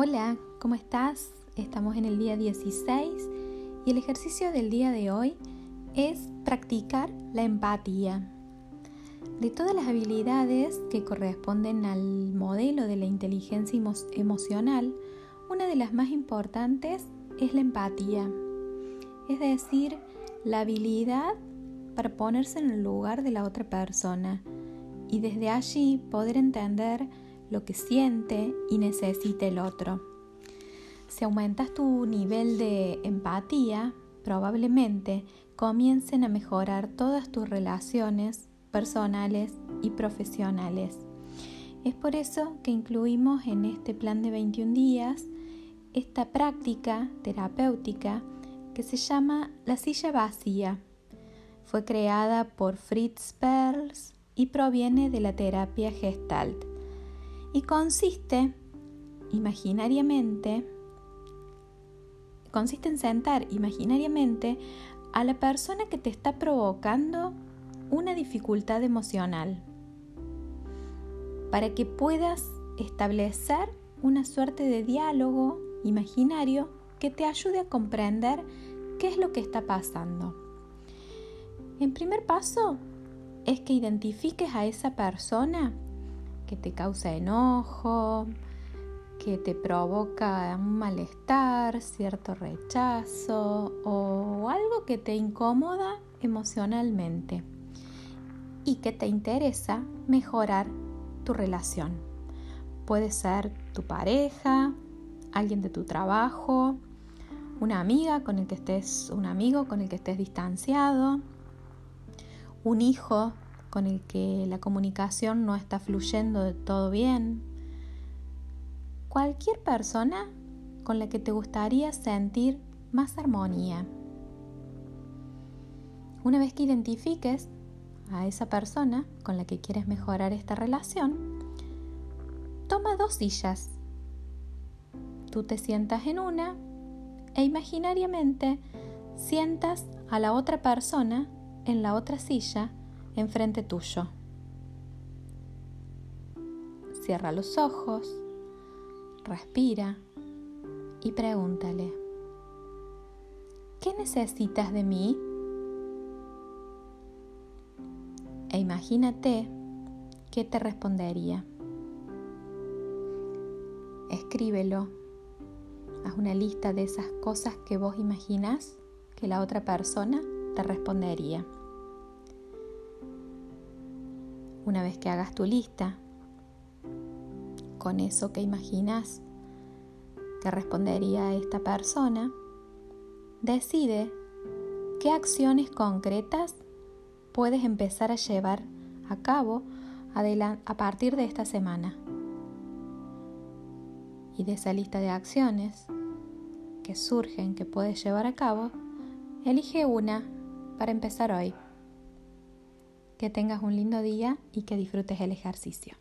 Hola, ¿cómo estás? Estamos en el día 16 y el ejercicio del día de hoy es practicar la empatía. De todas las habilidades que corresponden al modelo de la inteligencia emocional, una de las más importantes es la empatía, es decir, la habilidad para ponerse en el lugar de la otra persona y desde allí poder entender lo que siente y necesita el otro. Si aumentas tu nivel de empatía, probablemente comiencen a mejorar todas tus relaciones personales y profesionales. Es por eso que incluimos en este plan de 21 días esta práctica terapéutica que se llama la silla vacía. Fue creada por Fritz Perls y proviene de la terapia Gestalt y consiste imaginariamente consiste en sentar imaginariamente a la persona que te está provocando una dificultad emocional para que puedas establecer una suerte de diálogo imaginario que te ayude a comprender qué es lo que está pasando. En primer paso es que identifiques a esa persona que te causa enojo, que te provoca un malestar, cierto rechazo o algo que te incomoda emocionalmente y que te interesa mejorar tu relación. Puede ser tu pareja, alguien de tu trabajo, una amiga con el que estés, un amigo con el que estés distanciado, un hijo con el que la comunicación no está fluyendo de todo bien. Cualquier persona con la que te gustaría sentir más armonía. Una vez que identifiques a esa persona con la que quieres mejorar esta relación, toma dos sillas. Tú te sientas en una e imaginariamente sientas a la otra persona en la otra silla enfrente tuyo. Cierra los ojos, respira y pregúntale, ¿qué necesitas de mí? E imagínate qué te respondería. Escríbelo. Haz una lista de esas cosas que vos imaginas que la otra persona te respondería. Una vez que hagas tu lista con eso que imaginas que respondería esta persona, decide qué acciones concretas puedes empezar a llevar a cabo a partir de esta semana. Y de esa lista de acciones que surgen que puedes llevar a cabo, elige una para empezar hoy. Que tengas un lindo día y que disfrutes el ejercicio.